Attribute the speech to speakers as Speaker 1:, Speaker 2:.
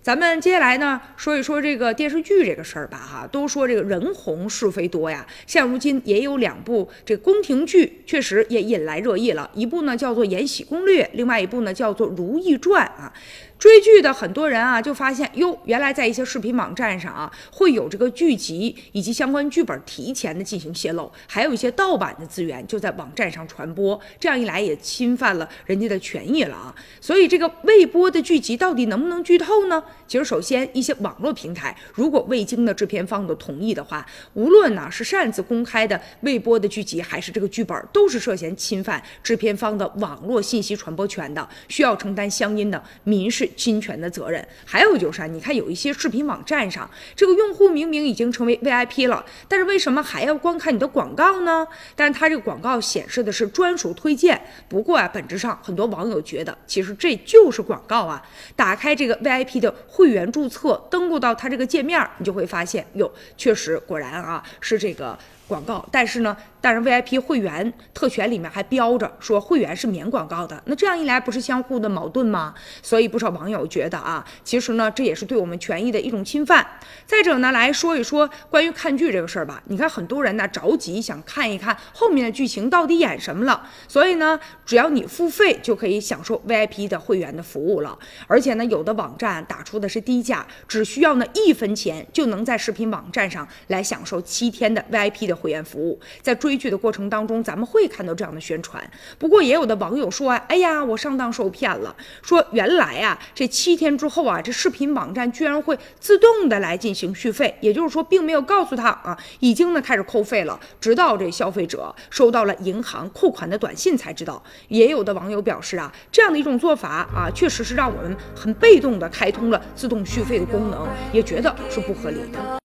Speaker 1: 咱们接下来呢，说一说这个电视剧这个事儿吧，哈，都说这个人红是非多呀。现如今也有两部这个宫廷剧，确实也引来热议了。一部呢叫做《延禧攻略》，另外一部呢叫做《如懿传》啊。追剧的很多人啊，就发现哟，原来在一些视频网站上啊，会有这个剧集以及相关剧本提前的进行泄露，还有一些盗版的资源就在网站上传播。这样一来也侵犯了人家的权益了啊。所以这个未播的剧集到底能不能剧透呢？其实，首先一些网络平台如果未经的制片方的同意的话，无论呢是擅自公开的未播的剧集，还是这个剧本，都是涉嫌侵犯制片方的网络信息传播权的，需要承担相应的民事。侵权的责任，还有就是啊，你看有一些视频网站上，这个用户明明已经成为 VIP 了，但是为什么还要观看你的广告呢？但是它这个广告显示的是专属推荐。不过啊，本质上很多网友觉得，其实这就是广告啊。打开这个 VIP 的会员注册，登录到它这个界面，你就会发现，哟，确实果然啊，是这个广告。但是呢。但是 VIP 会员特权里面还标着说会员是免广告的，那这样一来不是相互的矛盾吗？所以不少网友觉得啊，其实呢这也是对我们权益的一种侵犯。再者呢来说一说关于看剧这个事儿吧，你看很多人呢着急想看一看后面的剧情到底演什么了，所以呢只要你付费就可以享受 VIP 的会员的服务了。而且呢有的网站打出的是低价，只需要呢一分钱就能在视频网站上来享受七天的 VIP 的会员服务，在追剧的过程当中，咱们会看到这样的宣传。不过也有的网友说啊，哎呀，我上当受骗了。说原来啊，这七天之后啊，这视频网站居然会自动的来进行续费，也就是说，并没有告诉他啊，已经呢开始扣费了，直到这消费者收到了银行扣款的短信才知道。也有的网友表示啊，这样的一种做法啊，确实是让我们很被动的开通了自动续费的功能，也觉得是不合理的。